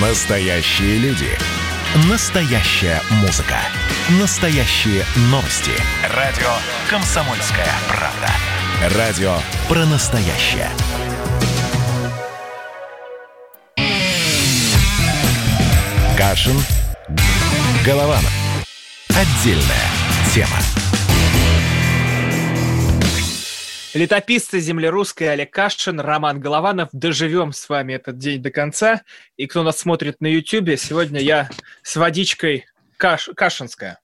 Настоящие люди. Настоящая музыка. Настоящие новости. Радио «Комсомольская правда». Радио про настоящее. Кашин. Голованов. Отдельная тема. Летописцы земли русской Олег Кашин, Роман Голованов. Доживем с вами этот день до конца. И кто нас смотрит на YouTube, сегодня я с водичкой Каш... Кашинская.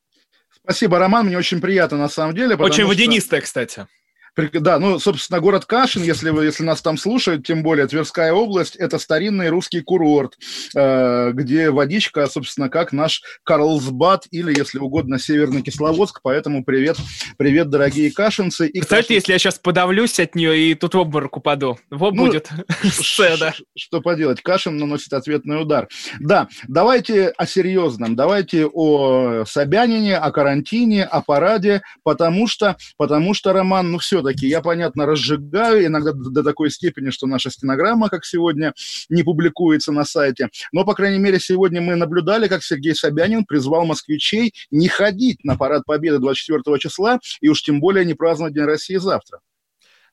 Спасибо, Роман, мне очень приятно на самом деле. Очень водянистая, что... кстати. Да, ну, собственно, город Кашин, если, вы, если нас там слушают, тем более Тверская область, это старинный русский курорт, э, где водичка, собственно, как наш Карлсбад или, если угодно, Северный Кисловодск. Поэтому привет, привет, дорогие кашинцы. И Кстати, кашин... если я сейчас подавлюсь от нее и тут в обморок упаду, вот ну, будет сцена. Что поделать, Кашин наносит ответный удар. Да, давайте о серьезном, давайте о Собянине, о карантине, о параде, потому что, потому что, Роман, ну все, все-таки я, понятно, разжигаю, иногда до такой степени, что наша стенограмма, как сегодня, не публикуется на сайте. Но, по крайней мере, сегодня мы наблюдали, как Сергей Собянин призвал москвичей не ходить на парад Победы 24 числа и уж тем более не праздновать День России завтра.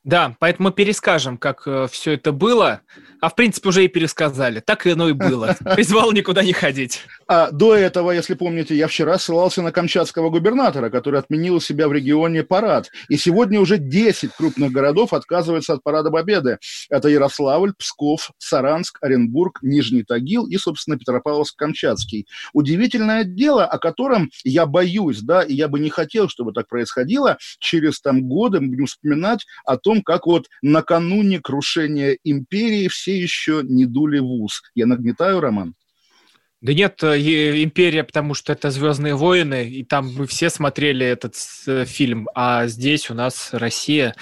Да, поэтому мы перескажем, как э, все это было. А в принципе уже и пересказали. Так и оно и было. Призвал никуда не ходить. А до этого, если помните, я вчера ссылался на камчатского губернатора, который отменил у себя в регионе парад. И сегодня уже 10 крупных городов отказываются от парада Победы. Это Ярославль, Псков, Саранск, Оренбург, Нижний Тагил и, собственно, Петропавловск-Камчатский. Удивительное дело, о котором я боюсь, да, и я бы не хотел, чтобы так происходило. Через там годы мы будем вспоминать о том, как вот накануне крушения империи все еще не дули в ус. Я нагнетаю, Роман? Да нет, э, империя, потому что это Звездные войны, и там мы все смотрели этот э, фильм, а здесь у нас Россия,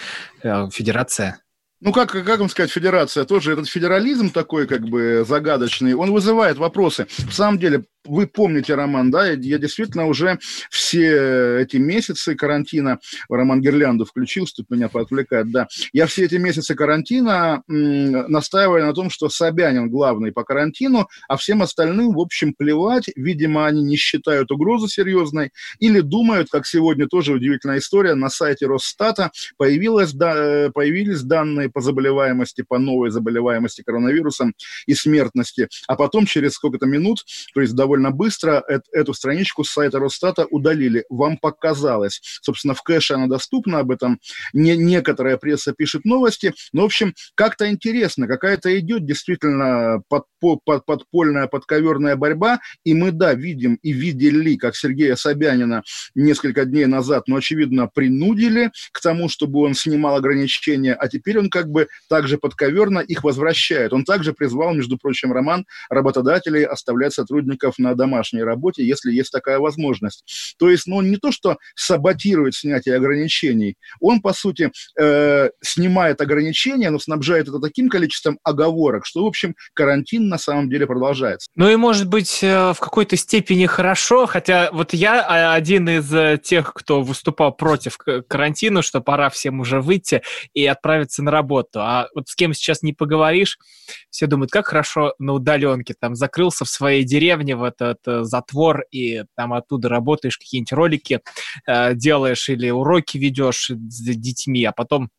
э, Федерация. Ну, как, как вам сказать, федерация тоже, этот федерализм такой, как бы, загадочный, он вызывает вопросы. В самом деле, вы помните, Роман, да, я действительно уже все эти месяцы карантина, Роман Гирлянду включил, тут меня поотвлекает, да, я все эти месяцы карантина м, на том, что Собянин главный по карантину, а всем остальным, в общем, плевать, видимо, они не считают угрозу серьезной или думают, как сегодня тоже удивительная история, на сайте Росстата появилась, да, э, появились данные по заболеваемости, по новой заболеваемости коронавирусом и смертности, а потом через сколько-то минут, то есть довольно довольно быстро эту страничку с сайта Росстата удалили. Вам показалось. Собственно, в кэше она доступна, об этом не, некоторая пресса пишет новости. Но, в общем, как-то интересно, какая-то идет действительно под, под, подпольная, подковерная борьба. И мы, да, видим и видели, как Сергея Собянина несколько дней назад, но, очевидно, принудили к тому, чтобы он снимал ограничения, а теперь он как бы также подковерно их возвращает. Он также призвал, между прочим, Роман работодателей оставлять сотрудников на домашней работе, если есть такая возможность. То есть, ну, не то, что саботирует снятие ограничений, он, по сути, э, снимает ограничения, но снабжает это таким количеством оговорок, что, в общем, карантин на самом деле продолжается. Ну и, может быть, э, в какой-то степени хорошо, хотя вот я а, один из э, тех, кто выступал против карантина, что пора всем уже выйти и отправиться на работу. А вот с кем сейчас не поговоришь, все думают, как хорошо на удаленке, там закрылся в своей деревне, этот э, затвор, и там оттуда работаешь, какие-нибудь ролики э, делаешь или уроки ведешь с детьми, а потом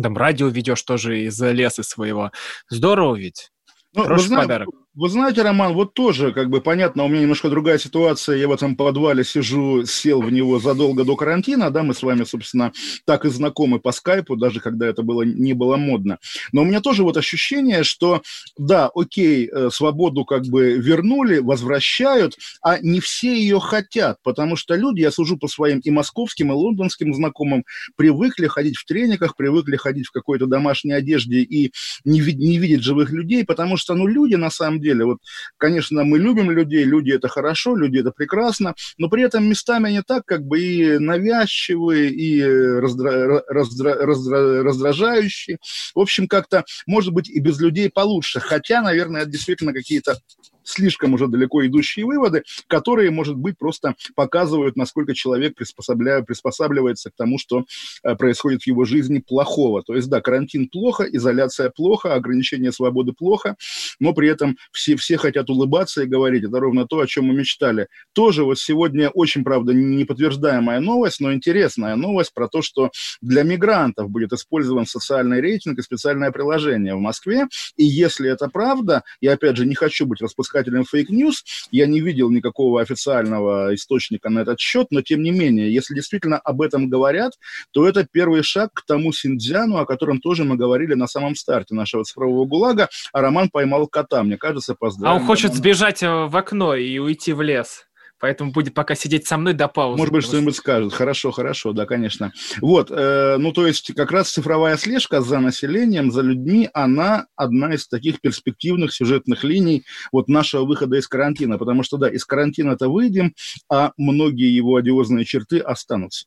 там радио ведешь тоже из леса своего. Здорово ведь? Ну, Хороший знаете, подарок. Вы знаете, Роман, вот тоже, как бы понятно, у меня немножко другая ситуация. Я в этом подвале сижу, сел в него задолго до карантина, да, мы с вами, собственно, так и знакомы по скайпу, даже когда это было, не было модно. Но у меня тоже вот ощущение, что, да, окей, э, свободу как бы вернули, возвращают, а не все ее хотят, потому что люди, я сужу по своим и московским, и лондонским знакомым, привыкли ходить в трениках, привыкли ходить в какой-то домашней одежде и не, не видеть живых людей, потому что, ну, люди на самом деле. Вот, конечно, мы любим людей, люди это хорошо, люди это прекрасно, но при этом местами они так как бы и навязчивые, и раздра... Раздра... Раздра... раздражающие. В общем, как-то, может быть, и без людей получше. Хотя, наверное, это действительно какие-то слишком уже далеко идущие выводы, которые, может быть, просто показывают, насколько человек приспосабливается к тому, что э, происходит в его жизни плохого. То есть, да, карантин плохо, изоляция плохо, ограничение свободы плохо, но при этом все, все хотят улыбаться и говорить, это ровно то, о чем мы мечтали. Тоже вот сегодня очень, правда, неподтверждаемая новость, но интересная новость про то, что для мигрантов будет использован социальный рейтинг и специальное приложение в Москве. И если это правда, я опять же не хочу быть распускателем fake news, я не видел никакого официального источника на этот счет, но тем не менее, если действительно об этом говорят, то это первый шаг к тому Синдзяну, о котором тоже мы говорили на самом старте нашего цифрового ГУЛАГа, а Роман поймал кота, мне кажется, поздравляем. А он хочет Романа. сбежать э, в окно и уйти в лес поэтому будет пока сидеть со мной до паузы. Может быть, что-нибудь скажет. Хорошо, хорошо, да, конечно. Вот, э, ну, то есть, как раз цифровая слежка за населением, за людьми, она одна из таких перспективных сюжетных линий вот нашего выхода из карантина, потому что, да, из карантина-то выйдем, а многие его одиозные черты останутся.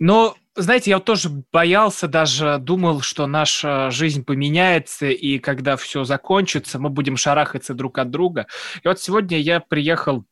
Но знаете, я вот тоже боялся, даже думал, что наша жизнь поменяется, и когда все закончится, мы будем шарахаться друг от друга. И вот сегодня я приехал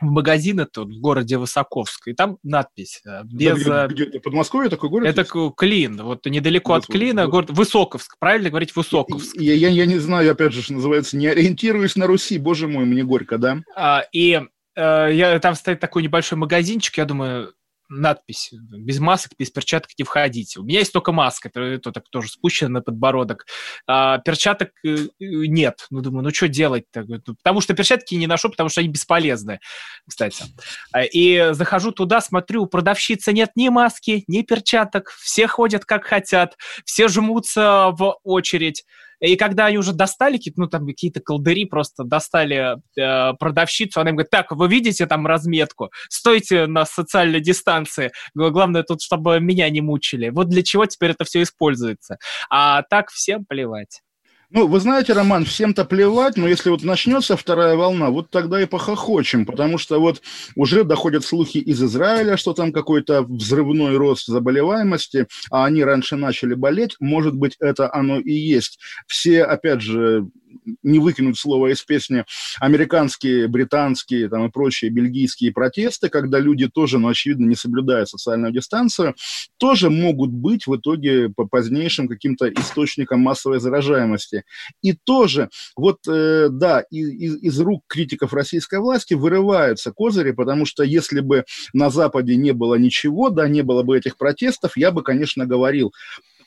в магазин это в городе Высоковск, и там надпись э, без... Да, где, где, Подмосковье такой город Это есть? Клин, вот недалеко Господи, от Клина, да. город Высоковск, правильно говорить Высоковск? Я, я, я не знаю, опять же, что называется, не ориентируюсь на Руси, боже мой, мне горько, да? А, и э, я, там стоит такой небольшой магазинчик, я думаю, надпись «Без масок, без перчаток не входите». У меня есть только маска, это так тоже спущена на подбородок. А, перчаток э, э, нет. Ну, думаю, ну что делать-то? Ну, потому что перчатки не ношу, потому что они бесполезны, кстати. А, и захожу туда, смотрю, у продавщицы нет ни маски, ни перчаток, все ходят как хотят, все жмутся в очередь. И когда они уже достали, ну, там какие-то колдыри просто достали э, продавщицу, она им говорит, так, вы видите там разметку? Стойте на социальной дистанции. Главное тут, чтобы меня не мучили. Вот для чего теперь это все используется. А так всем плевать. Ну, вы знаете, Роман, всем-то плевать, но если вот начнется вторая волна, вот тогда и похохочем, потому что вот уже доходят слухи из Израиля, что там какой-то взрывной рост заболеваемости, а они раньше начали болеть, может быть, это оно и есть. Все, опять же, не выкинуть слово из песни, американские, британские там, и прочие бельгийские протесты, когда люди тоже, ну, очевидно, не соблюдают социальную дистанцию, тоже могут быть в итоге по позднейшим каким-то источником массовой заражаемости. И тоже, вот, э, да, из, из, из рук критиков российской власти вырываются козыри, потому что если бы на Западе не было ничего, да, не было бы этих протестов, я бы, конечно, говорил,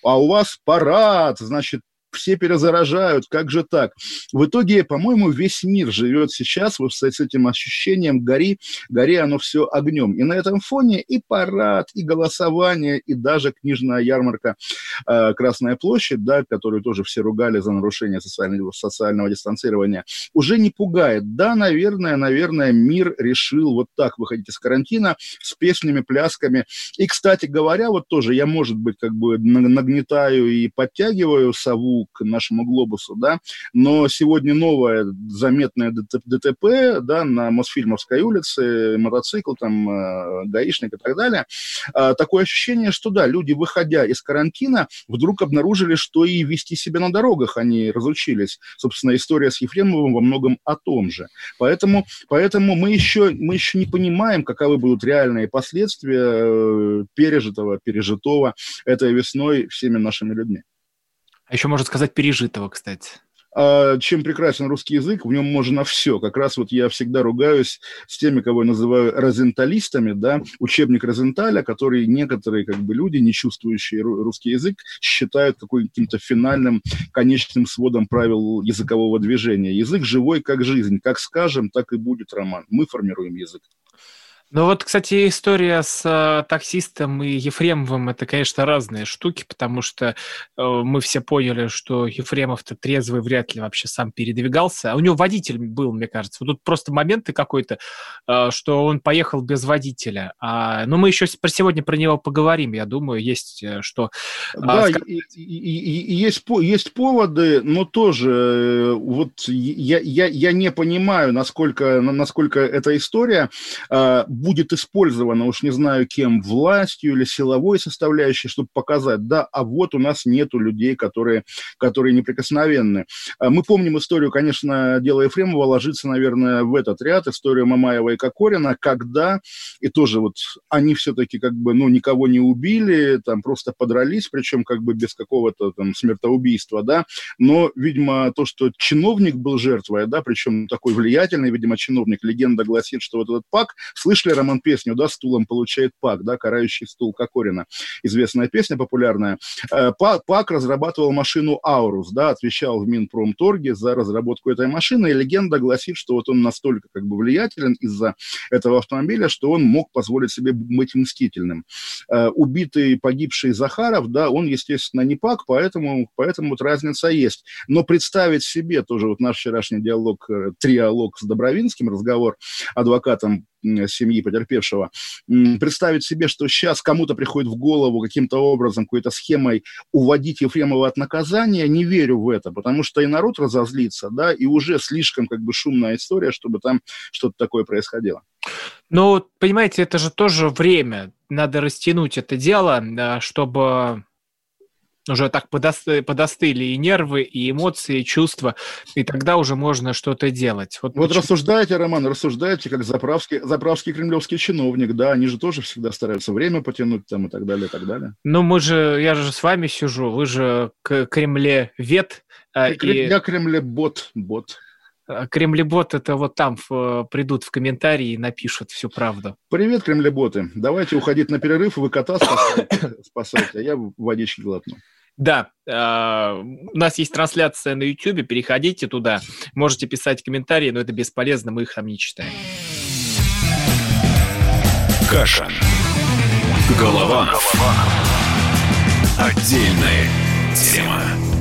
а у вас парад, значит, все перезаражают, как же так? В итоге, по-моему, весь мир живет сейчас вот с этим ощущением гори, гори оно все огнем. И на этом фоне и парад, и голосование, и даже книжная ярмарка э, Красная площадь, да, которую тоже все ругали за нарушение социального, социального дистанцирования, уже не пугает. Да, наверное, наверное, мир решил вот так выходить из карантина с песнями, плясками. И, кстати говоря, вот тоже я, может быть, как бы нагнетаю и подтягиваю сову к нашему глобусу, да, но сегодня новое заметное ДТП, да, на Мосфильмовской улице, мотоцикл, там, э, гаишник и так далее, а, такое ощущение, что, да, люди, выходя из карантина, вдруг обнаружили, что и вести себя на дорогах они разучились. Собственно, история с Ефремовым во многом о том же. Поэтому, поэтому мы, еще, мы еще не понимаем, каковы будут реальные последствия э, пережитого, пережитого этой весной всеми нашими людьми. А еще можно сказать пережитого, кстати. А чем прекрасен русский язык, в нем можно все. Как раз вот я всегда ругаюсь с теми, кого я называю розенталистами, да, учебник Розенталя, который некоторые как бы люди, не чувствующие русский язык, считают каким-то финальным, конечным сводом правил языкового движения. Язык живой, как жизнь. Как скажем, так и будет роман. Мы формируем язык. Ну вот, кстати, история с э, таксистом и Ефремовым – это, конечно, разные штуки, потому что э, мы все поняли, что Ефремов-то трезвый вряд ли вообще сам передвигался. А у него водитель был, мне кажется. Вот тут просто моменты какой-то, э, что он поехал без водителя. А, но мы еще про сегодня про него поговорим, я думаю, есть э, что... Э, да, ск... и, и, и, и есть, есть поводы, но тоже э, вот я, я, я не понимаю, насколько, насколько эта история будет использована, уж не знаю кем, властью или силовой составляющей, чтобы показать, да, а вот у нас нету людей, которые, которые неприкосновенны. А мы помним историю, конечно, дела Ефремова ложится, наверное, в этот ряд, историю Мамаева и Кокорина, когда, и тоже вот они все-таки как бы, ну, никого не убили, там просто подрались, причем как бы без какого-то там смертоубийства, да, но, видимо, то, что чиновник был жертвой, да, причем такой влиятельный, видимо, чиновник, легенда гласит, что вот этот Пак, слышали, Роман, песню, да, стулом получает Пак, да, карающий стул Кокорина, известная песня популярная. Э, Пак разрабатывал машину Аурус, да, отвечал в Минпромторге за разработку этой машины, и легенда гласит, что вот он настолько как бы влиятелен из-за этого автомобиля, что он мог позволить себе быть мстительным. Э, убитый, погибший Захаров, да, он, естественно, не Пак, поэтому, поэтому вот разница есть. Но представить себе тоже вот наш вчерашний диалог, э, триалог с Добровинским, разговор адвокатом семьи потерпевшего, представить себе, что сейчас кому-то приходит в голову каким-то образом, какой-то схемой уводить Ефремова от наказания, не верю в это, потому что и народ разозлится, да, и уже слишком как бы шумная история, чтобы там что-то такое происходило. Ну, понимаете, это же тоже время. Надо растянуть это дело, чтобы уже так подосты, подостыли и нервы, и эмоции, и чувства, и тогда уже можно что-то делать. Вот, вот рассуждаете, Роман, рассуждаете, как заправский, заправский кремлевский чиновник, да, они же тоже всегда стараются время потянуть там и так далее, и так далее. Ну, мы же, я же с вами сижу, вы же к Кремле вет. А, и... Я Кремле бот, бот. А, Кремлебот это вот там в, придут в комментарии и напишут всю правду. Привет, Кремлеботы. Давайте уходить на перерыв, вы кота спасайте а я водички глотну. Да, э, у нас есть трансляция на YouTube, переходите туда, можете писать комментарии, но это бесполезно, мы их там не читаем. Каша. Голова. Голова. Отдельная тема.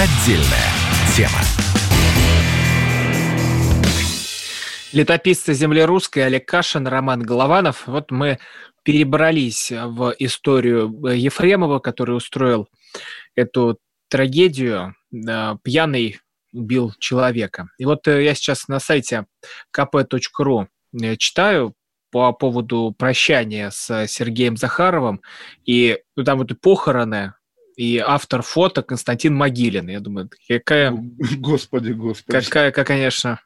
Отдельная тема. Летописцы земли русской Олег Кашин, Роман Голованов. Вот мы перебрались в историю Ефремова, который устроил эту трагедию. Пьяный убил человека. И вот э, я сейчас на сайте kp.ru э, читаю по поводу прощания с Сергеем Захаровым, и ну, там вот похороны и автор фото Константин Могилин. Я думаю, какая... Господи, господи. Какая, какая конечно,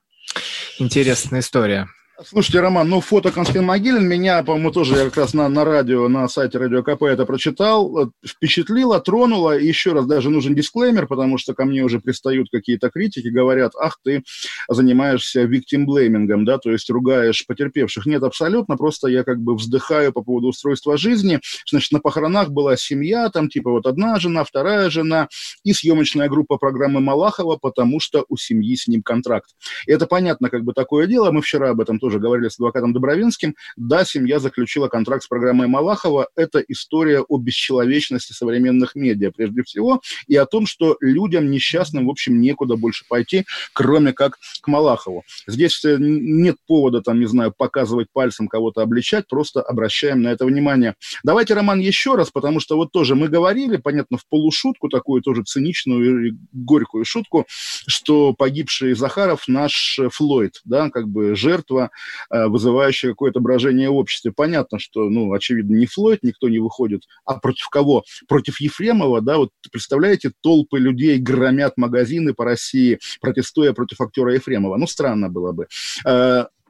интересная история. Слушайте, Роман, ну фото Константин Могилин меня, по-моему, тоже я как раз на, на радио, на сайте Радио КП это прочитал, впечатлило, тронуло. И еще раз даже нужен дисклеймер, потому что ко мне уже пристают какие-то критики, говорят, ах, ты занимаешься виктимблеймингом, да, то есть ругаешь потерпевших. Нет, абсолютно, просто я как бы вздыхаю по поводу устройства жизни. Значит, на похоронах была семья, там типа вот одна жена, вторая жена и съемочная группа программы Малахова, потому что у семьи с ним контракт. И это понятно, как бы такое дело. Мы вчера об этом тоже говорили с адвокатом Добровинским, да, семья заключила контракт с программой Малахова. Это история о бесчеловечности современных медиа, прежде всего, и о том, что людям несчастным, в общем, некуда больше пойти, кроме как к Малахову. Здесь э, нет повода, там, не знаю, показывать пальцем кого-то обличать, просто обращаем на это внимание. Давайте, Роман, еще раз, потому что вот тоже мы говорили, понятно, в полушутку, такую тоже циничную и горькую шутку, что погибший Захаров наш Флойд, да, как бы жертва Э, вызывающее какое-то брожение в обществе. Понятно, что, ну, очевидно, не Флойд, никто не выходит. А против кого? Против Ефремова, да, вот представляете, толпы людей громят магазины по России, протестуя против актера Ефремова. Ну, странно было бы.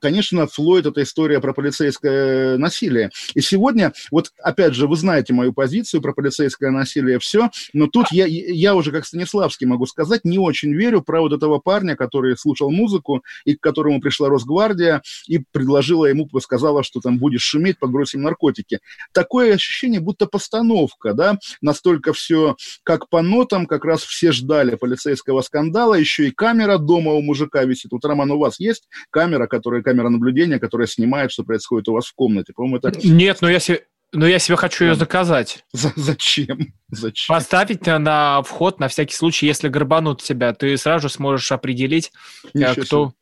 Э, конечно, Флойд – это история про полицейское насилие. И сегодня, вот опять же, вы знаете мою позицию про полицейское насилие, все, но тут я, я уже как Станиславский могу сказать, не очень верю про вот этого парня, который слушал музыку и к которому пришла Росгвардия и предложила ему, сказала, что там будешь шуметь, подбросим наркотики. Такое ощущение, будто постановка, да, настолько все как по нотам, как раз все ждали полицейского скандала, еще и камера дома у мужика висит. Вот, Роман, у вас есть камера, которая камера наблюдения, которая снимает, что происходит у вас в комнате. По-моему, это... Нет, но я себе... Но я себе хочу ее заказать. За зачем? Зачем? Поставить на вход на всякий случай, если грабанут тебя, ты сразу сможешь определить, Ничего кто, себе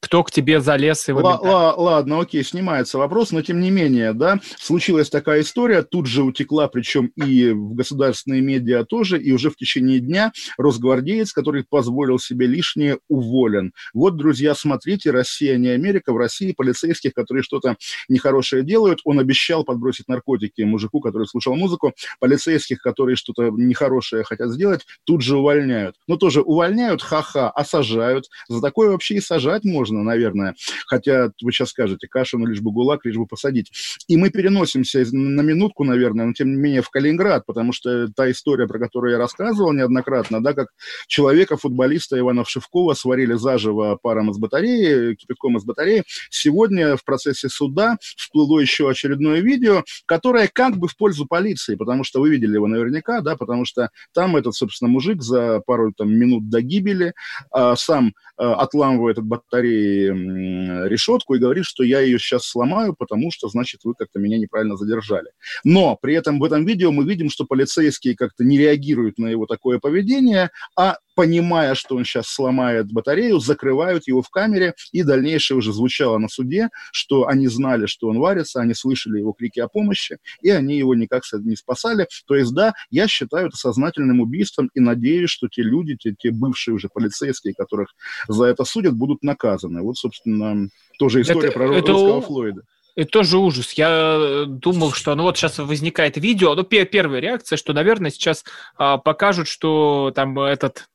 кто к тебе залез и Л- л- Ладно, окей, снимается вопрос, но тем не менее, да, случилась такая история, тут же утекла, причем и в государственные медиа тоже, и уже в течение дня росгвардеец, который позволил себе лишнее, уволен. Вот, друзья, смотрите, Россия не Америка, в России полицейских, которые что-то нехорошее делают, он обещал подбросить наркотики мужику, который слушал музыку, полицейских, которые что-то нехорошее хотят сделать, тут же увольняют. Но тоже увольняют, ха-ха, а сажают. За такое вообще и сажать можно можно, наверное. Хотя вы сейчас скажете, Кашину лишь бы ГУЛАГ, лишь бы посадить. И мы переносимся на минутку, наверное, но тем не менее в Калининград, потому что та история, про которую я рассказывал неоднократно, да, как человека, футболиста Ивана Вшивкова сварили заживо паром из батареи, кипятком из батареи. Сегодня в процессе суда всплыло еще очередное видео, которое как бы в пользу полиции, потому что вы видели его наверняка, да, потому что там этот, собственно, мужик за пару там, минут до гибели а, сам а, отламывает от батареи решетку и говорит, что я ее сейчас сломаю, потому что, значит, вы как-то меня неправильно задержали. Но при этом в этом видео мы видим, что полицейские как-то не реагируют на его такое поведение, а понимая, что он сейчас сломает батарею, закрывают его в камере, и дальнейшее уже звучало на суде, что они знали, что он варится, они слышали его крики о помощи, и они его никак не спасали. То есть, да, я считаю это сознательным убийством, и надеюсь, что те люди, те, те бывшие уже полицейские, которых за это судят, будут наказаны. Вот, собственно, тоже история это, про это русского Флойда. Это тоже ужас. Я э, думал, что ну вот сейчас возникает видео, ну первая реакция, что, наверное, сейчас а, покажут, что там этот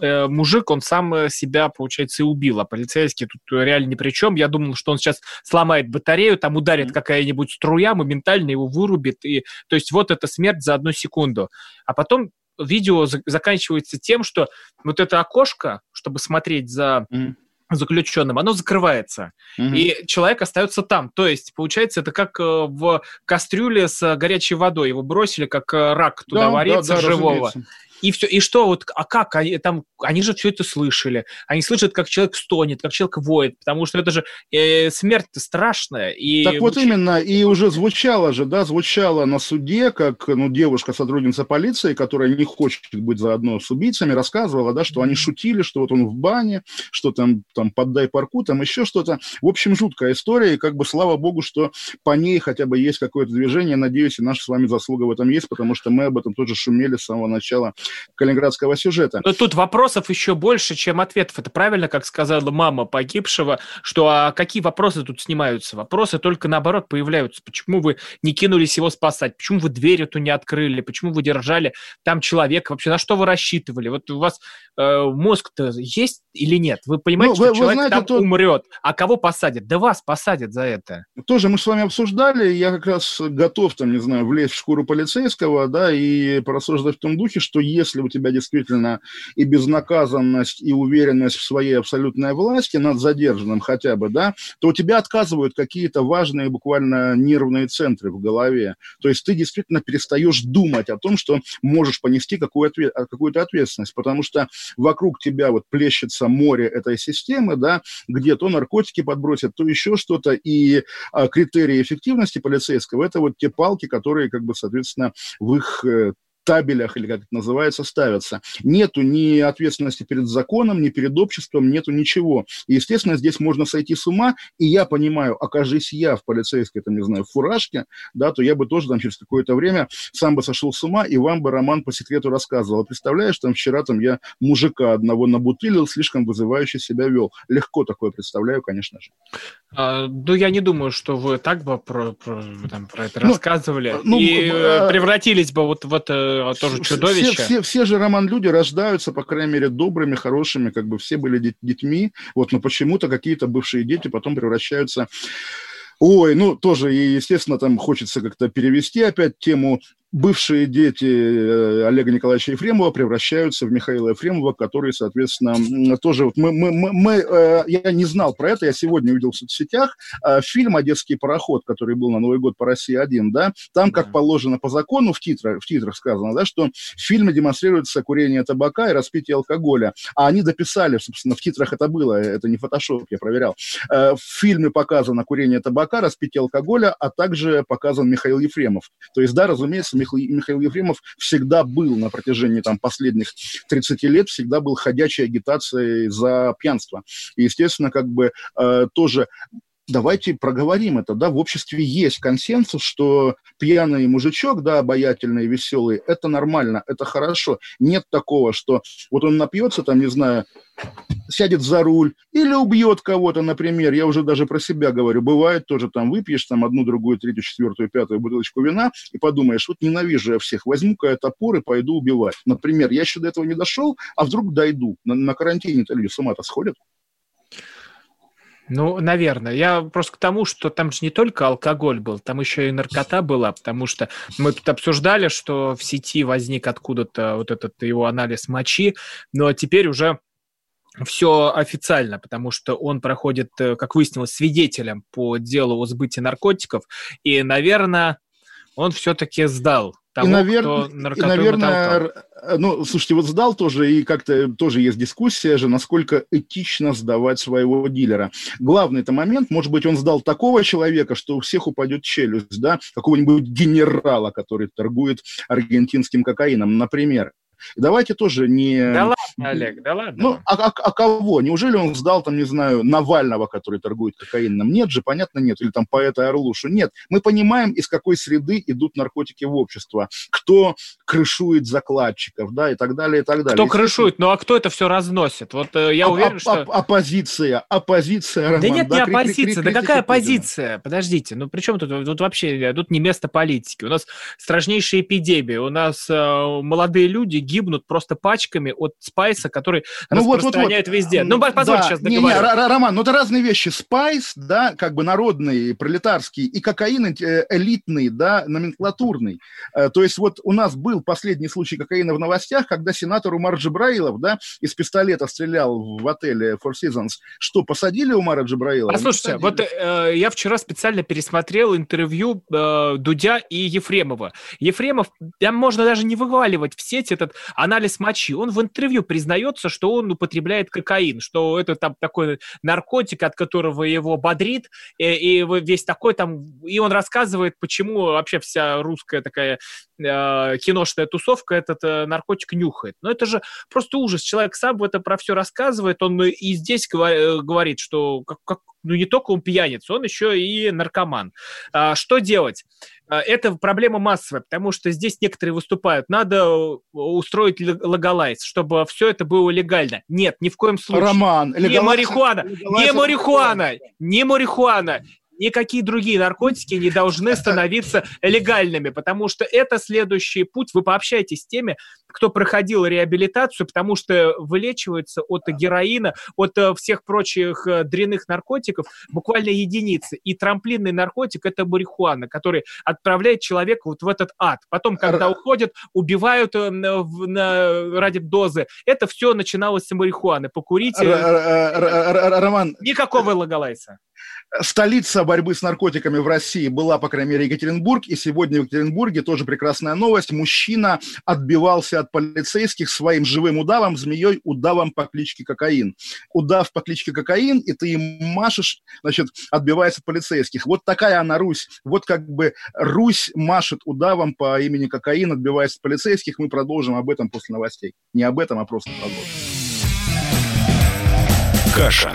э, мужик, он сам э, себя, получается, и убил, а полицейский тут реально ни при чем. Я думал, что он сейчас сломает батарею, там ударит mm-hmm. какая-нибудь струя, моментально его вырубит. И, то есть вот эта смерть за одну секунду. А потом видео заканчивается тем, что вот это окошко, чтобы смотреть за... Mm-hmm заключенным, оно закрывается, угу. и человек остается там. То есть, получается, это как э, в кастрюле с горячей водой. Его бросили, как э, рак туда да, варится да, да, живого. Разумеется. И все, и что вот, а как они там, они же все это слышали, они слышат, как человек стонет, как человек воет, потому что это же э, смерть страшная. И так вот именно, и уже звучало же, да, звучало на суде, как, ну, девушка, сотрудница полиции, которая не хочет быть заодно с убийцами, рассказывала, да, что они шутили, что вот он в бане, что там, там, поддай парку, там еще что-то. В общем, жуткая история, и как бы слава богу, что по ней хотя бы есть какое-то движение, надеюсь, и наша с вами заслуга в этом есть, потому что мы об этом тоже шумели с самого начала калининградского сюжета. Но тут вопросов еще больше, чем ответов. Это правильно, как сказала мама погибшего, что а какие вопросы тут снимаются? Вопросы только наоборот появляются. Почему вы не кинулись его спасать? Почему вы дверь эту не открыли? Почему вы держали там человека? Вообще на что вы рассчитывали? Вот у вас э, мозг-то есть или нет? Вы понимаете, ну, что вы человек знаете, там то... умрет, а кого посадят? Да вас посадят за это. Тоже мы с вами обсуждали, я как раз готов, там, не знаю, влезть в шкуру полицейского, да, и порассуждать в том духе, что если у тебя действительно и безнаказанность, и уверенность в своей абсолютной власти над задержанным хотя бы, да, то у тебя отказывают какие-то важные буквально нервные центры в голове. То есть ты действительно перестаешь думать о том, что можешь понести какую-то ответственность, потому что вокруг тебя вот плещется море этой системы, да, где то наркотики подбросят, то еще что-то, и а, критерии эффективности полицейского – это вот те палки, которые, как бы, соответственно, в их э, табелях, или как это называется, ставятся. Нету ни ответственности перед законом, ни перед обществом, нету ничего. И, естественно, здесь можно сойти с ума, и я понимаю, окажись я в полицейской, там, не знаю, фуражке, да, то я бы тоже там через какое-то время сам бы сошел с ума, и вам бы Роман по секрету рассказывал. Представляешь, там вчера там я мужика одного набутылил, слишком вызывающе себя вел. Легко такое представляю, конечно же. А, ну, я не думаю, что вы так бы про, про, там, про это ну, рассказывали ну, и а... превратились бы вот в это Э, тоже чудовище. Все, все, все же, Роман, люди рождаются, по крайней мере, добрыми, хорошими, как бы все были детьми, вот, но почему-то какие-то бывшие дети потом превращаются Ой, ну тоже, и, естественно, там хочется как-то перевести опять тему бывшие дети э, Олега Николаевича Ефремова превращаются в Михаила Ефремова, который, соответственно, тоже... Вот мы, мы, мы, мы, э, я не знал про это, я сегодня увидел в соцсетях э, фильм «Одесский пароход», который был на Новый год по России-1, да, там, как положено по закону, в титрах, в титрах сказано, да, что в фильме демонстрируется курение табака и распитие алкоголя, а они дописали, собственно, в титрах это было, это не фотошоп, я проверял. В фильме показано курение табака, распитие алкоголя, а также показан Михаил Ефремов. То есть, да, разумеется, Михаил Ефремов всегда был на протяжении там, последних 30 лет, всегда был ходячей агитацией за пьянство. И, естественно, как бы э, тоже давайте проговорим это, да, в обществе есть консенсус, что пьяный мужичок, да, обаятельный, веселый, это нормально, это хорошо. Нет такого, что вот он напьется, там, не знаю, сядет за руль или убьет кого-то, например. Я уже даже про себя говорю. Бывает тоже там выпьешь там одну, другую, третью, четвертую, пятую бутылочку вина и подумаешь, вот ненавижу я всех, возьму-ка я топор и пойду убивать. Например, я еще до этого не дошел, а вдруг дойду. На, на карантине-то люди с ума-то сходят. Ну, наверное. Я просто к тому, что там же не только алкоголь был, там еще и наркота была, потому что мы тут обсуждали, что в сети возник откуда-то вот этот его анализ мочи, но теперь уже все официально, потому что он проходит, э, как выяснилось, свидетелем по делу о сбытии наркотиков, и, наверное, он все-таки сдал того, и, навер... кто и, наверное, ну, слушайте, вот сдал тоже, и как-то тоже есть дискуссия же, насколько этично сдавать своего дилера. Главный это момент, может быть, он сдал такого человека, что у всех упадет челюсть, да, какого-нибудь генерала, который торгует аргентинским кокаином, например. Давайте тоже не... Да ладно, Олег, да ладно. Ну, а, а, а кого? Неужели он сдал, там, не знаю, Навального, который торгует кокаином? Нет же, понятно, нет. Или там поэта Орлушу. Нет. Мы понимаем, из какой среды идут наркотики в общество. Кто крышует закладчиков, да, и так далее, и так далее. Кто крышует? Ну, а кто это все разносит? Вот э, я а, уверен, а, что... Оппозиция, оппозиция, Роман. Да нет, да, не оппозиция. Да какая оппозиция? Подождите, ну при чем тут? Тут вообще, тут не место политики. У нас страшнейшая эпидемия. У нас э, молодые люди гибнут просто пачками от спайса, который ну, распространяют вот, вот, вот. везде. Ну, позволь да. сейчас договорю. Не, не, Роман, ну это разные вещи. Спайс, да, как бы народный, пролетарский, и кокаин э, элитный, да, номенклатурный. Э, то есть вот у нас был последний случай кокаина в новостях, когда сенатор Умар Джабраилов, да, из пистолета стрелял в отеле Four Seasons. Что, посадили Умара Джабраилова? Послушайте, вот э, я вчера специально пересмотрел интервью э, Дудя и Ефремова. Ефремов, там можно даже не вываливать в сеть этот анализ мочи. Он в интервью признается, что он употребляет кокаин, что это там такой наркотик, от которого его бодрит, и, и весь такой там... И он рассказывает, почему вообще вся русская такая э, киношная тусовка этот э, наркотик нюхает. Но это же просто ужас. Человек сам это про все рассказывает, он и здесь э, говорит, что как, как, ну не только он пьяница, он еще и наркоман. А, что делать? А, это проблема массовая, потому что здесь некоторые выступают. Надо э, устроить легалайз, чтобы все это было легально. Нет, ни в коем случае. Роман, не марихуана, не марихуана, не марихуана никакие другие наркотики не должны становиться легальными, потому что это следующий путь. Вы пообщаетесь с теми, кто проходил реабилитацию, потому что вылечивается от героина, от э, всех прочих э, дрянных наркотиков буквально единицы. И трамплинный наркотик – это марихуана, который отправляет человека вот в этот ад. Потом, когда уходят, убивают э, на, ради дозы. Это все начиналось с марихуаны. Покурить. Роман. Никакого лагалайса. Столица борьбы с наркотиками в России была, по крайней мере, Екатеринбург. И сегодня в Екатеринбурге тоже прекрасная новость. Мужчина отбивался от полицейских своим живым удавом, змеей, удавом по кличке Кокаин. Удав по кличке Кокаин, и ты им машешь, значит, отбиваясь от полицейских. Вот такая она Русь. Вот как бы Русь машет удавом по имени Кокаин, отбиваясь от полицейских. Мы продолжим об этом после новостей. Не об этом, а просто продолжим. Каша.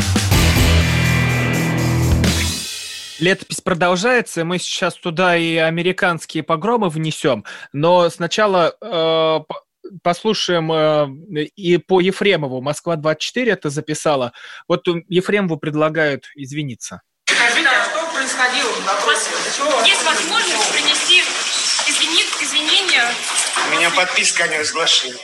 Летопись продолжается, мы сейчас туда и американские погромы внесем, но сначала э, послушаем э, и по Ефремову. Москва-24 это записала. Вот Ефремову предлагают извиниться. Скажите, а что происходило в допросе? Есть возможность принести извини... извинения. У меня подписка о неразглашении.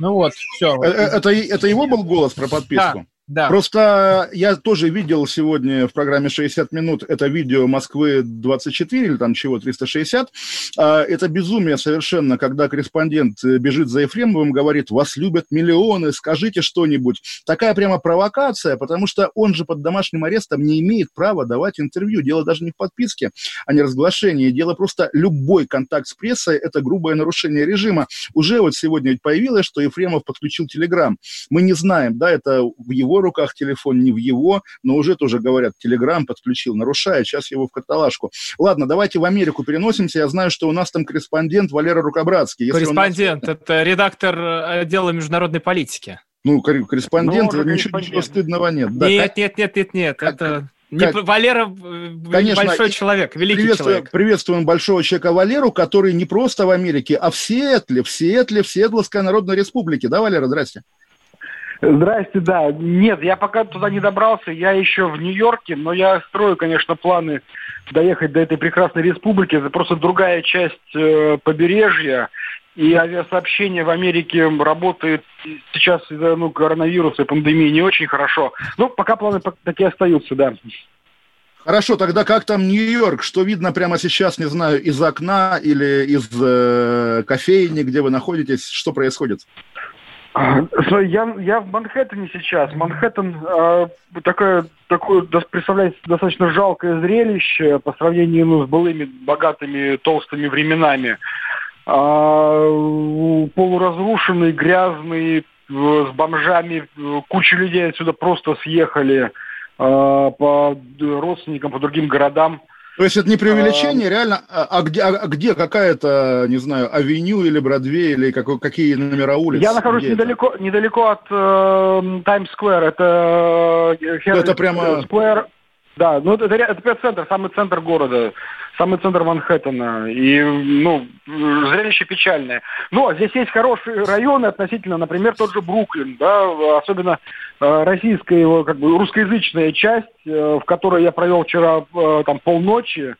Ну вот, все. Э, э, это, это его был голос про подписку? Да. Да. Просто я тоже видел сегодня в программе 60 минут это видео Москвы 24 или там чего, 360. А, это безумие совершенно, когда корреспондент бежит за Ефремовым, говорит, вас любят миллионы, скажите что-нибудь. Такая прямо провокация, потому что он же под домашним арестом не имеет права давать интервью. Дело даже не в подписке, а не разглашении. Дело просто любой контакт с прессой – это грубое нарушение режима. Уже вот сегодня появилось, что Ефремов подключил Телеграм. Мы не знаем, да, это в его руках телефон, не в его, но уже тоже говорят, Телеграм подключил, нарушает, сейчас его в каталажку. Ладно, давайте в Америку переносимся. Я знаю, что у нас там корреспондент Валера Рукобратский. Если корреспондент, нас... это редактор э, отдела международной политики. Ну, корреспондент, ну, ничего, ничего стыдного нет. Да, нет, как... нет, нет, нет, нет, как... это... Не, как, Валера э, Конечно, большой человек, великий приветствуем, человек. Приветствуем большого человека Валеру, который не просто в Америке, а в Сиэтле, в Сиэтле, в Сиэтловской Народной Республике. Да, Валера, здрасте. Здрасте, да. Нет, я пока туда не добрался, я еще в Нью-Йорке, но я строю, конечно, планы доехать до этой прекрасной республики. Это просто другая часть э, побережья, и авиасообщение в Америке работает сейчас из-за ну, коронавируса и пандемии не очень хорошо. Ну, пока планы такие остаются, да. Хорошо, тогда как там Нью-Йорк? Что видно прямо сейчас, не знаю, из окна или из э, кофейни, где вы находитесь? Что происходит? Я, я в Манхэттене сейчас. Манхэттен э, такое, такое представляет достаточно жалкое зрелище по сравнению ну, с былыми богатыми толстыми временами. Э, полуразрушенный, грязный, с бомжами, куча людей отсюда просто съехали э, по родственникам, по другим городам. То есть это не преувеличение, а, реально, а, а где, а, а где какая-то, не знаю, авеню или Бродвей, или какой, какие номера улиц? Я нахожусь недалеко, это? недалеко от э, это... Э, это прямо... Square, да, ну это, это центр, самый центр города самый центр Манхэттена. И, ну, зрелище печальное. Но здесь есть хорошие районы относительно, например, тот же Бруклин, да, особенно э, российская его, как бы, русскоязычная часть, э, в которой я провел вчера э, там полночи,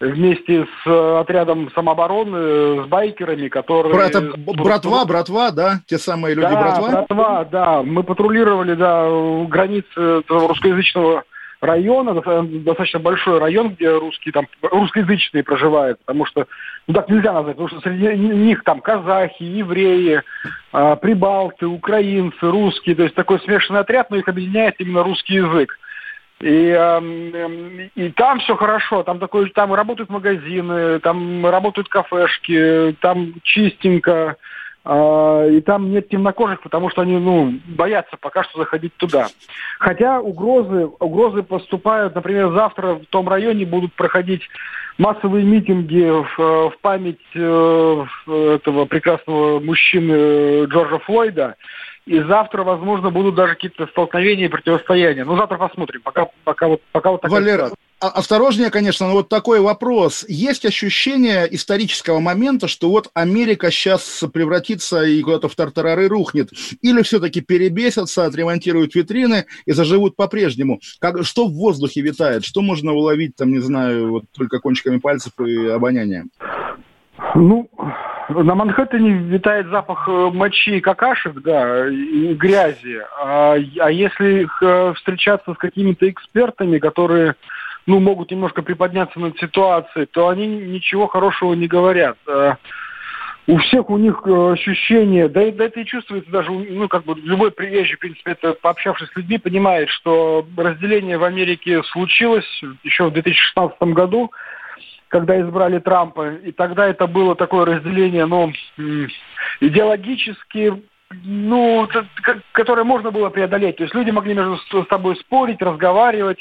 вместе с отрядом самообороны, с байкерами, которые... Брат, братва, братва, да? Те самые люди да, братва? братва, да. Мы патрулировали, да, границы русскоязычного района, достаточно большой район, где русские там русскоязычные проживают, потому что ну так нельзя назвать, потому что среди них там казахи, евреи, э, прибалты, украинцы, русские, то есть такой смешанный отряд, но их объединяет именно русский язык. И, э, и там все хорошо, там такой, там работают магазины, там работают кафешки, там чистенько, и там нет темнокожих, потому что они ну, боятся пока что заходить туда. Хотя угрозы, угрозы поступают, например, завтра в том районе будут проходить массовые митинги в, в память э, этого прекрасного мужчины Джорджа Флойда. И завтра, возможно, будут даже какие-то столкновения и противостояния. Ну, завтра посмотрим. Пока, пока, вот, пока вот такая Валера. А, осторожнее, конечно, но вот такой вопрос. Есть ощущение исторического момента, что вот Америка сейчас превратится и куда-то в тартарары рухнет? Или все-таки перебесятся, отремонтируют витрины и заживут по-прежнему? Как, что в воздухе витает? Что можно уловить, там, не знаю, вот только кончиками пальцев и обонянием? Ну, на Манхэттене витает запах э, мочи и какашек, да, и грязи. А, а если э, встречаться с какими-то экспертами, которые ну, могут немножко приподняться над ситуацией, то они ничего хорошего не говорят. Э, у всех у них ощущение, да, да это и чувствуется даже, ну, как бы любой приезжий, в принципе, это пообщавшись с людьми, понимает, что разделение в Америке случилось еще в 2016 году, когда избрали Трампа. И тогда это было такое разделение, ну, идеологически, ну, которое можно было преодолеть. То есть люди могли между собой спорить, разговаривать,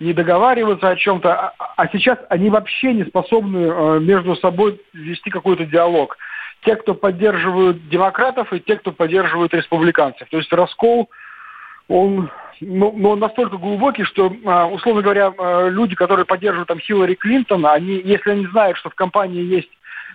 не договариваться о чем-то, а, а сейчас они вообще не способны э, между собой вести какой-то диалог. Те, кто поддерживают демократов, и те, кто поддерживают республиканцев. То есть раскол, он но, ну, но он настолько глубокий, что, а, условно говоря, а, люди, которые поддерживают там Хиллари Клинтон, они, если они знают, что в компании есть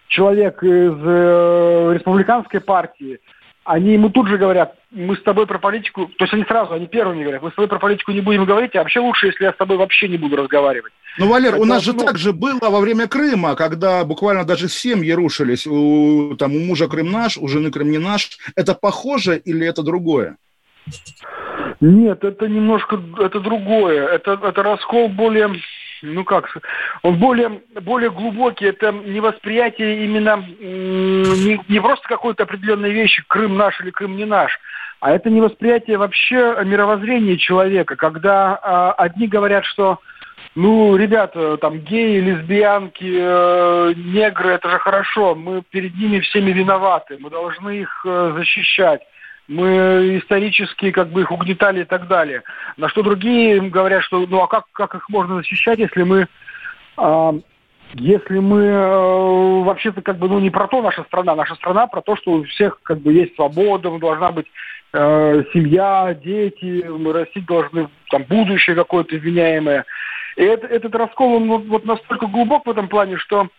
человек из э, республиканской партии, они ему тут же говорят, мы с тобой про политику, то есть они сразу, они первыми говорят, мы с тобой про политику не будем говорить, а вообще лучше, если я с тобой вообще не буду разговаривать. Ну, Валер, Это, у нас же ну... так же было во время Крыма, когда буквально даже семьи рушились, у, там, у мужа Крым наш, у жены Крым не наш. Это похоже или это другое? Нет, это немножко, это другое. Это, это раскол более, ну как, он более, более глубокий. Это не восприятие именно, не, не просто какой-то определенной вещи, Крым наш или Крым не наш, а это не восприятие вообще мировоззрения человека, когда а, одни говорят, что ну, ребята, там геи, лесбиянки, э, негры, это же хорошо, мы перед ними всеми виноваты, мы должны их э, защищать мы исторически как бы их угнетали и так далее. На что другие говорят, что ну а как, как их можно защищать, если мы э, если мы э, вообще-то как бы ну не про то наша страна, наша страна про то, что у всех как бы есть свобода, должна быть э, семья, дети, мы растить должны там будущее какое-то вменяемое. И это, этот раскол он вот, настолько глубок в этом плане, что а, а,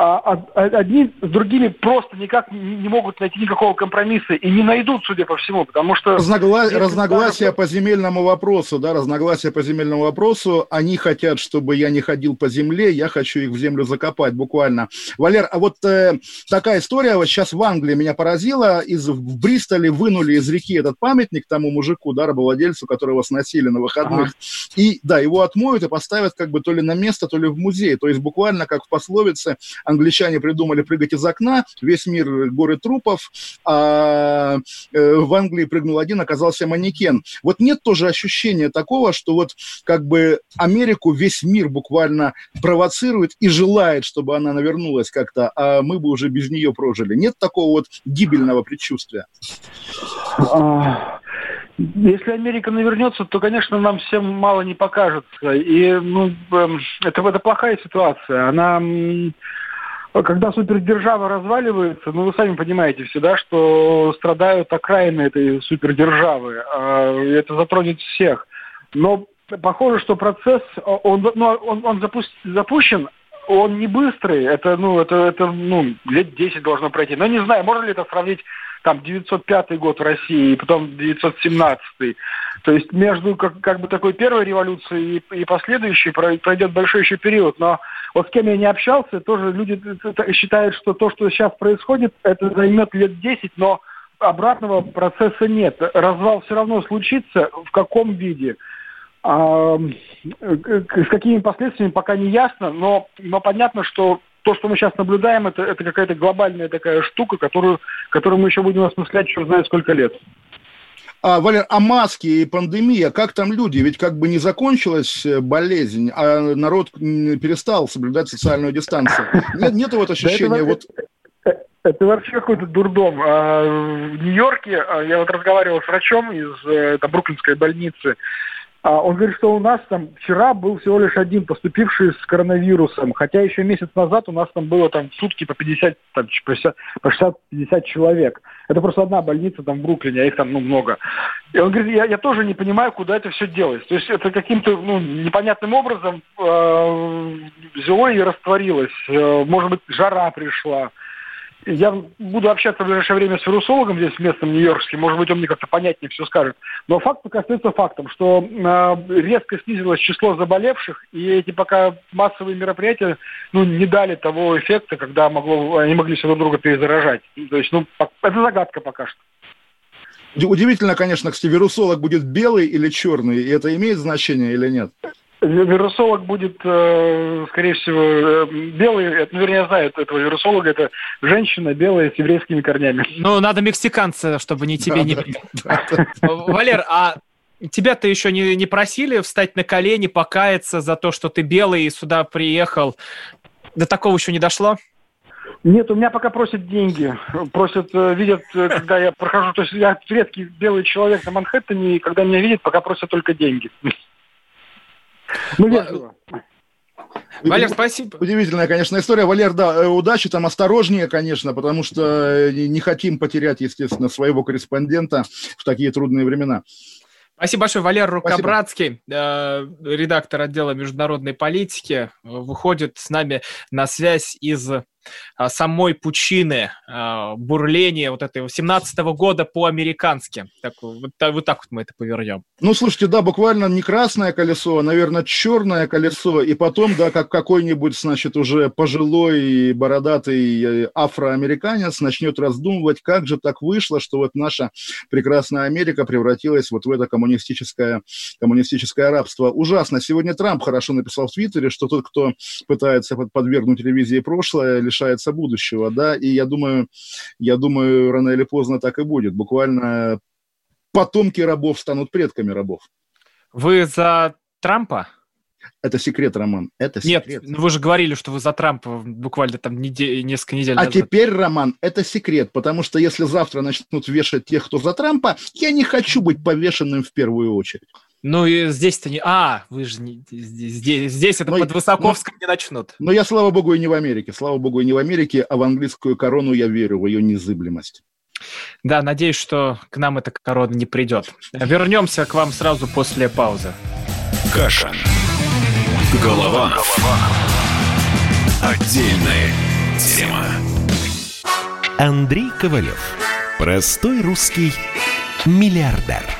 одни с другими просто никак не могут найти никакого компромисса и не найдут, судя по всему, потому что... Разногла... Разногласия даже... по земельному вопросу, да, разногласия по земельному вопросу, они хотят, чтобы я не ходил по земле, я хочу их в землю закопать буквально. Валер, а вот э, такая история, вот сейчас в Англии меня поразила, из, в Бристоле вынули из реки этот памятник тому мужику, да, рабовладельцу, которого сносили на выходных, ага. и, да, его отмоют и поставят как бы то ли на место, то ли в музей, то есть буквально как в пословице англичане придумали прыгать из окна, весь мир горы трупов, а э, в Англии прыгнул один, оказался манекен. Вот нет тоже ощущения такого, что вот как бы Америку весь мир буквально провоцирует и желает, чтобы она навернулась как-то, а мы бы уже без нее прожили. Нет такого вот гибельного предчувствия? А, если Америка навернется, то, конечно, нам всем мало не покажется. И ну, эм, это, это плохая ситуация. Она когда супердержава разваливается, ну вы сами понимаете всегда, что страдают окраины этой супердержавы. А, это затронет всех. Но похоже, что процесс, он, ну, он, он запущен, он не быстрый, это, ну, это, это, ну, лет 10 должно пройти. Но не знаю, можно ли это сравнить там 905 год в России и потом 917. То есть между как, как бы такой первой революцией и, и последующей пройдет большой еще период. Но вот с кем я не общался, тоже люди считают, что то, что сейчас происходит, это займет лет 10, но обратного процесса нет. Развал все равно случится. В каком виде? А, с какими последствиями пока не ясно, но, но понятно, что то, что мы сейчас наблюдаем, это, это какая-то глобальная такая штука, которую, которую мы еще будем осмыслять, черт знает сколько лет. А, Валер, а маски и пандемия, как там люди? Ведь как бы не закончилась э, болезнь, а народ перестал соблюдать социальную дистанцию. Нет, нет вот ощущения, вот... Э, это вообще какой-то дурдом. А, в Нью-Йорке а, я вот разговаривал с врачом из э, там, Бруклинской больницы, он говорит, что у нас там вчера был всего лишь один поступивший с коронавирусом, хотя еще месяц назад у нас там было там сутки по 50, там, по 60-50 человек. Это просто одна больница там в Бруклине, а их там ну, много. И он говорит, я, я тоже не понимаю, куда это все делать. То есть это каким-то ну, непонятным образом э, взяло и растворилось. Э, может быть, жара пришла. Я буду общаться в ближайшее время с вирусологом здесь местным нью-йоркским, может быть, он мне как-то понятнее все скажет. Но факт пока остается фактом, что э, резко снизилось число заболевших, и эти пока массовые мероприятия ну, не дали того эффекта, когда могло, они могли все друг друга перезаражать. То есть, ну, это загадка пока что. Удивительно, конечно, кстати, вирусолог будет белый или черный, и это имеет значение или нет? Вирусолог будет, э, скорее всего, э, белый, ну, вернее, я знаю этого вирусолога, это женщина белая с еврейскими корнями. Ну, надо мексиканца, чтобы не тебе не... Валер, а тебя-то еще не, не просили встать на колени, покаяться за то, что ты белый и сюда приехал? До такого еще не дошло? Нет, у меня пока просят деньги. Просят, э, видят, когда я прохожу. То есть я редкий белый человек на Манхэттене, и когда меня видят, пока просят только деньги. Ну, вежливо. Валер, спасибо. Удивительная, конечно, история. Валер, да, э, удачи там, осторожнее, конечно, потому что не хотим потерять, естественно, своего корреспондента в такие трудные времена. Спасибо большое. Валер Рукобратский, э, редактор отдела международной политики, выходит с нами на связь из самой пучины а, бурления вот этого 17 -го года по-американски. Так, вот, вот так вот мы это повернем. Ну, слушайте, да, буквально не красное колесо, а, наверное, черное колесо, и потом, да, как какой-нибудь, значит, уже пожилой бородатый э, афроамериканец начнет раздумывать, как же так вышло, что вот наша прекрасная Америка превратилась вот в это коммунистическое, коммунистическое рабство. Ужасно. Сегодня Трамп хорошо написал в Твиттере, что тот, кто пытается подвергнуть телевизии прошлое, лишается будущего, да, и я думаю, я думаю, рано или поздно так и будет. Буквально потомки рабов станут предками рабов. Вы за Трампа? Это секрет, Роман. Это секрет. Нет, ну вы же говорили, что вы за Трампа буквально там неде- несколько недель а назад. А теперь, Роман, это секрет, потому что если завтра начнут вешать тех, кто за Трампа, я не хочу быть повешенным в первую очередь. Ну и здесь-то не... А, вы же не... Здесь, здесь это но, под Высоковском но, не начнут. Но я, слава богу, и не в Америке. Слава богу, и не в Америке, а в английскую корону я верю, в ее незыблемость. Да, надеюсь, что к нам эта корона не придет. Вернемся к вам сразу после паузы. Каша. Голова. Голова. Отдельная тема. Андрей Ковалев. Простой русский миллиардер.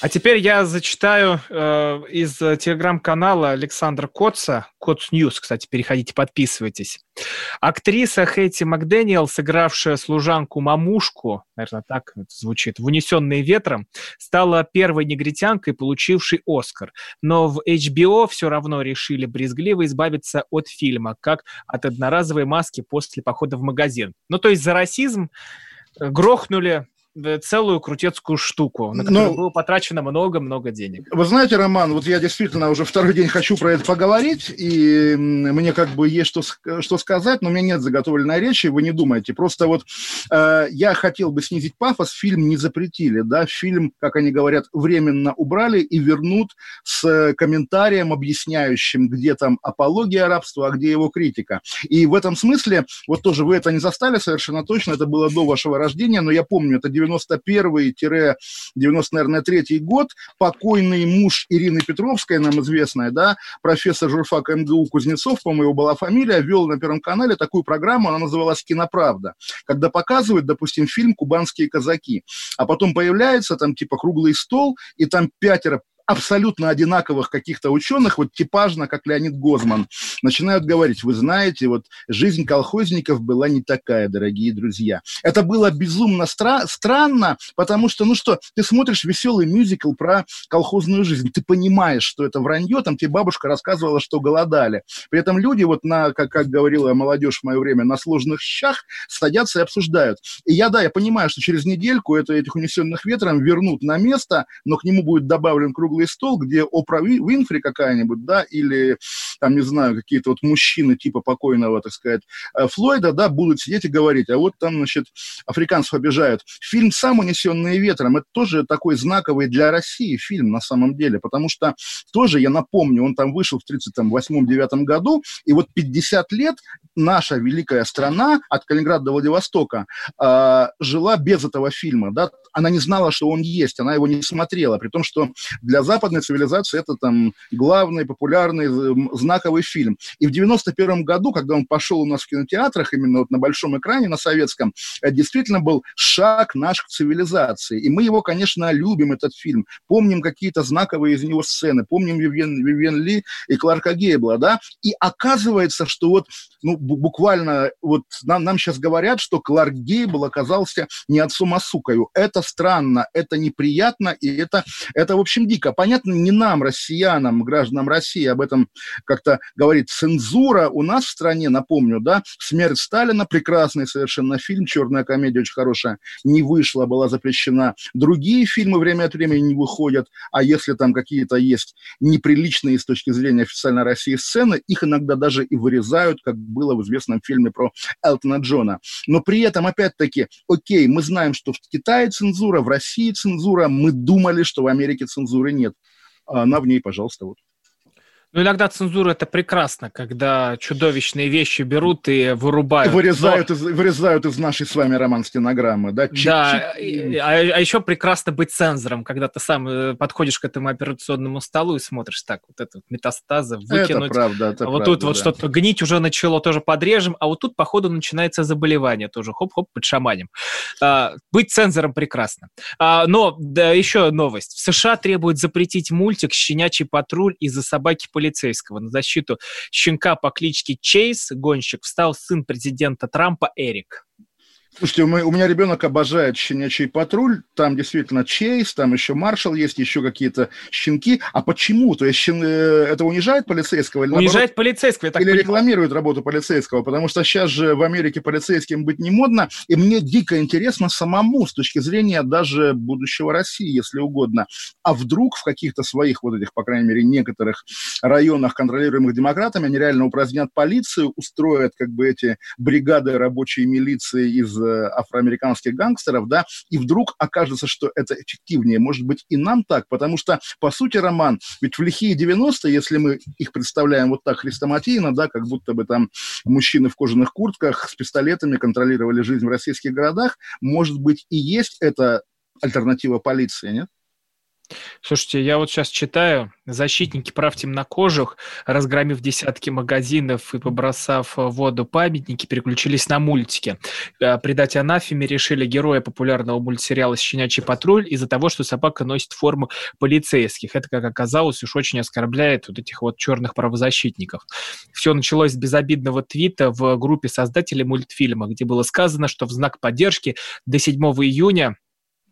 А теперь я зачитаю э, из телеграм-канала Александра Котца, Kots News, кстати, переходите, подписывайтесь. Актриса Хэтти Макдэниел, сыгравшая служанку Мамушку, наверное, так это звучит, в «Унесенные ветром», стала первой негритянкой, получившей Оскар. Но в HBO все равно решили брезгливо избавиться от фильма, как от одноразовой маски после похода в магазин. Ну, то есть за расизм грохнули Э, целую крутецкую штуку, на которую Но... было потрачено много-много денег. Вы знаете, Роман, вот я действительно уже второй день хочу про это поговорить, и мне как бы есть что, что сказать, но у меня нет заготовленной речи, вы не думайте. Просто вот э, я хотел бы снизить пафос, фильм не запретили, да, фильм, как они говорят, временно убрали и вернут с комментарием, объясняющим, где там апология рабства, а где его критика. И в этом смысле, вот тоже вы это не застали совершенно точно, это было до вашего рождения, но я помню, это 91-90, наверное, третий год, покойный муж Ирины Петровской, нам известная, да, профессор журфак МГУ Кузнецов, по-моему, была фамилия, вел на Первом канале такую программу, она называлась «Киноправда», когда показывают, допустим, фильм «Кубанские казаки», а потом появляется там типа круглый стол, и там пятеро абсолютно одинаковых каких-то ученых, вот типажно, как Леонид Гозман, начинают говорить, вы знаете, вот жизнь колхозников была не такая, дорогие друзья. Это было безумно стра- странно, потому что, ну что, ты смотришь веселый мюзикл про колхозную жизнь, ты понимаешь, что это вранье, там тебе бабушка рассказывала, что голодали. При этом люди вот на, как, как говорила молодежь в мое время, на сложных щах садятся и обсуждают. И я, да, я понимаю, что через недельку это, этих унесенных ветром вернут на место, но к нему будет добавлен круглый круглый стол, где Опра Винфри какая-нибудь, да, или, там, не знаю, какие-то вот мужчины типа покойного, так сказать, э, Флойда, да, будут сидеть и говорить, а вот там, значит, африканцев обижают. Фильм «Сам унесенный ветром» — это тоже такой знаковый для России фильм на самом деле, потому что тоже, я напомню, он там вышел в 38-9 году, и вот 50 лет наша великая страна от Калининграда до Владивостока э, жила без этого фильма, да, она не знала, что он есть, она его не смотрела, при том, что для западной цивилизации это там главный, популярный, знаковый фильм. И в 91 году, когда он пошел у нас в кинотеатрах, именно вот на большом экране, на советском, это действительно был шаг наш к цивилизации. И мы его, конечно, любим, этот фильм. Помним какие-то знаковые из него сцены, помним Вивен, Вивен Ли и Кларка Гейбла, да? И оказывается, что вот, ну, буквально, вот нам, нам сейчас говорят, что Кларк Гейбл оказался не отцом, а сукою. Это странно, это неприятно, и это, это, в общем, дико. Понятно, не нам, россиянам, гражданам России, об этом как-то говорит цензура у нас в стране, напомню, да, «Смерть Сталина», прекрасный совершенно фильм, «Черная комедия» очень хорошая, не вышла, была запрещена. Другие фильмы время от времени не выходят, а если там какие-то есть неприличные с точки зрения официальной России сцены, их иногда даже и вырезают, как было в известном фильме про Элтона Джона. Но при этом, опять-таки, окей, мы знаем, что в Китае цензура, в России цензура, мы думали, что в Америке цензуры нет. А она в ней, пожалуйста, вот. Ну, иногда цензура это прекрасно, когда чудовищные вещи берут и вырубают. Вырезают, Но... из, вырезают из нашей с вами роман стенограммы, да? Чик, да, чик. А, а еще прекрасно быть цензором, когда ты сам э, подходишь к этому операционному столу и смотришь так, вот это вот метастазы выкинуть. Это правда, это а вот правда, тут да. вот что-то гнить уже начало, тоже подрежем, а вот тут, походу, начинается заболевание тоже, хоп-хоп, под шаманем. А, быть цензором прекрасно. А, но, да, еще новость. В США требуют запретить мультик «Щенячий патруль» из-за собаки полицейского. На защиту щенка по кличке Чейз, гонщик, встал сын президента Трампа Эрик. Слушайте, у меня ребенок обожает щенячий патруль, там действительно Чейз, там еще Маршал есть, еще какие-то щенки. А почему? То есть щен... Э, это унижает полицейского? Или, унижает наоборот, полицейского, я так Или понимаю. рекламирует работу полицейского? Потому что сейчас же в Америке полицейским быть не модно, и мне дико интересно самому с точки зрения даже будущего России, если угодно. А вдруг в каких-то своих вот этих, по крайней мере, некоторых районах, контролируемых демократами, они реально упразднят полицию, устроят как бы эти бригады рабочей милиции из афроамериканских гангстеров, да, и вдруг окажется, что это эффективнее. Может быть, и нам так, потому что, по сути, роман, ведь в лихие 90-е, если мы их представляем вот так хрестоматийно, да, как будто бы там мужчины в кожаных куртках с пистолетами контролировали жизнь в российских городах, может быть, и есть это альтернатива полиции, нет? Слушайте, я вот сейчас читаю, защитники прав темнокожих, разгромив десятки магазинов и побросав в воду памятники, переключились на мультики. Э, придать анафеме решили героя популярного мультсериала «Щенячий патруль» из-за того, что собака носит форму полицейских. Это, как оказалось, уж очень оскорбляет вот этих вот черных правозащитников. Все началось с безобидного твита в группе создателей мультфильма, где было сказано, что в знак поддержки до 7 июня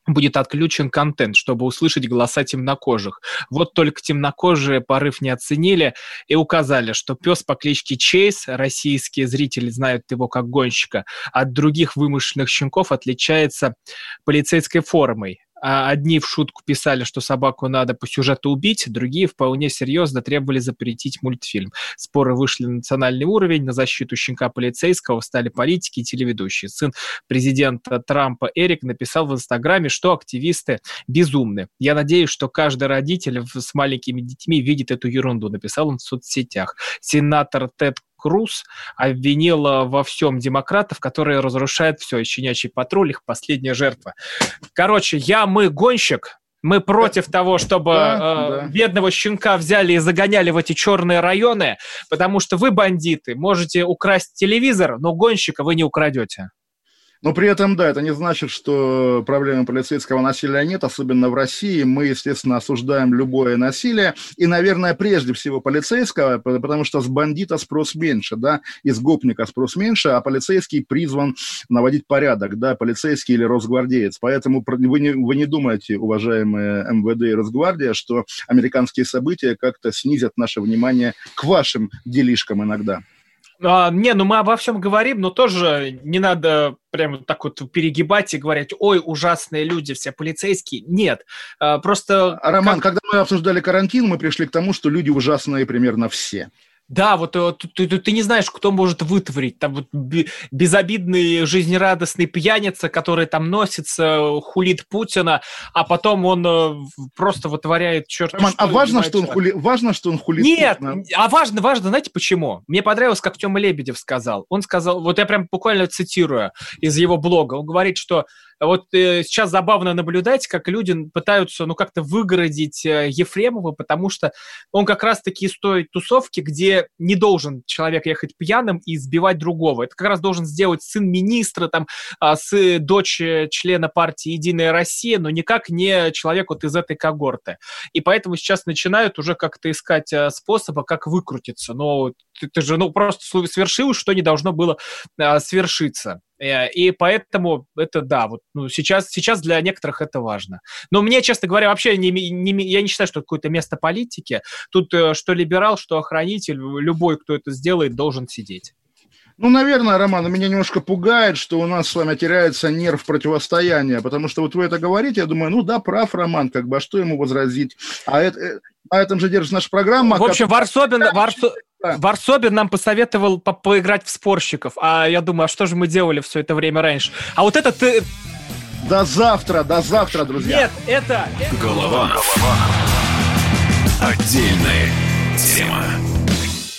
будет отключен контент, чтобы услышать голоса темнокожих. Вот только темнокожие порыв не оценили и указали, что пес по кличке Чейз, российские зрители знают его как гонщика, от других вымышленных щенков отличается полицейской формой. А одни в шутку писали, что собаку надо по сюжету убить, другие вполне серьезно требовали запретить мультфильм. Споры вышли на национальный уровень, на защиту щенка полицейского стали политики и телеведущие. Сын президента Трампа Эрик написал в Инстаграме, что активисты безумны. Я надеюсь, что каждый родитель с маленькими детьми видит эту ерунду, написал он в соцсетях. Сенатор Тед Круз обвинила во всем демократов, которые разрушают все. Щенячий патруль, их последняя жертва. Короче, я, мы, гонщик, мы против да. того, чтобы да, э, да. бедного щенка взяли и загоняли в эти черные районы, потому что вы бандиты, можете украсть телевизор, но гонщика вы не украдете. Но при этом, да, это не значит, что проблемы полицейского насилия нет, особенно в России. Мы, естественно, осуждаем любое насилие, и, наверное, прежде всего полицейского, потому что с бандита спрос меньше, да, из гопника спрос меньше, а полицейский призван наводить порядок, да, полицейский или росгвардеец. Поэтому вы не, вы не думаете, уважаемые МВД и Росгвардия, что американские события как-то снизят наше внимание к вашим делишкам иногда. А, не, ну мы обо всем говорим, но тоже не надо прямо так вот перегибать и говорить, ой, ужасные люди, все полицейские. Нет, а, просто... Роман, как... когда мы обсуждали карантин, мы пришли к тому, что люди ужасные примерно все. Да, вот э, ты, ты, ты не знаешь, кто может вытворить. Там вот безобидный, жизнерадостный пьяница, который там носится, хулит Путина, а потом он э, просто вытворяет черт Роман, что. А важно, что он хули... важно, что он хулит Нет, Путина? а важно, важно, знаете почему? Мне понравилось, как Тёма Лебедев сказал. Он сказал, вот я прям буквально цитирую из его блога, он говорит, что Вот э, сейчас забавно наблюдать, как люди пытаются, ну, как-то выгородить э, Ефремова, потому что он как раз-таки из той тусовки, где не должен человек ехать пьяным и сбивать другого. Это как раз должен сделать сын министра, там, а, с дочь э, члена партии «Единая Россия», но никак не человек вот из этой когорты. И поэтому сейчас начинают уже как-то искать э, способа, как выкрутиться. Но ты, же ну, просто свершилось, что не должно было а, свершиться. Э, и поэтому это, да, вот ну, сейчас, сейчас для некоторых это важно. Но мне, честно говоря, вообще не, не, я не считаю, что это какое-то место политики. Тут э, что либерал, что охранитель, любой, кто это сделает, должен сидеть. Ну, наверное, Роман, меня немножко пугает, что у нас с вами теряется нерв противостояния, потому что вот вы это говорите, я думаю, ну да, прав Роман, как бы, а что ему возразить? А это, э, на этом же держится наша программа. В общем, Варсобин, Варсо... Варсобин нам посоветовал по поиграть в спорщиков, а я думаю, а что же мы делали все это время раньше? А вот это ты... До завтра, до завтра, друзья. Нет, это... Голова. Отдельная тема.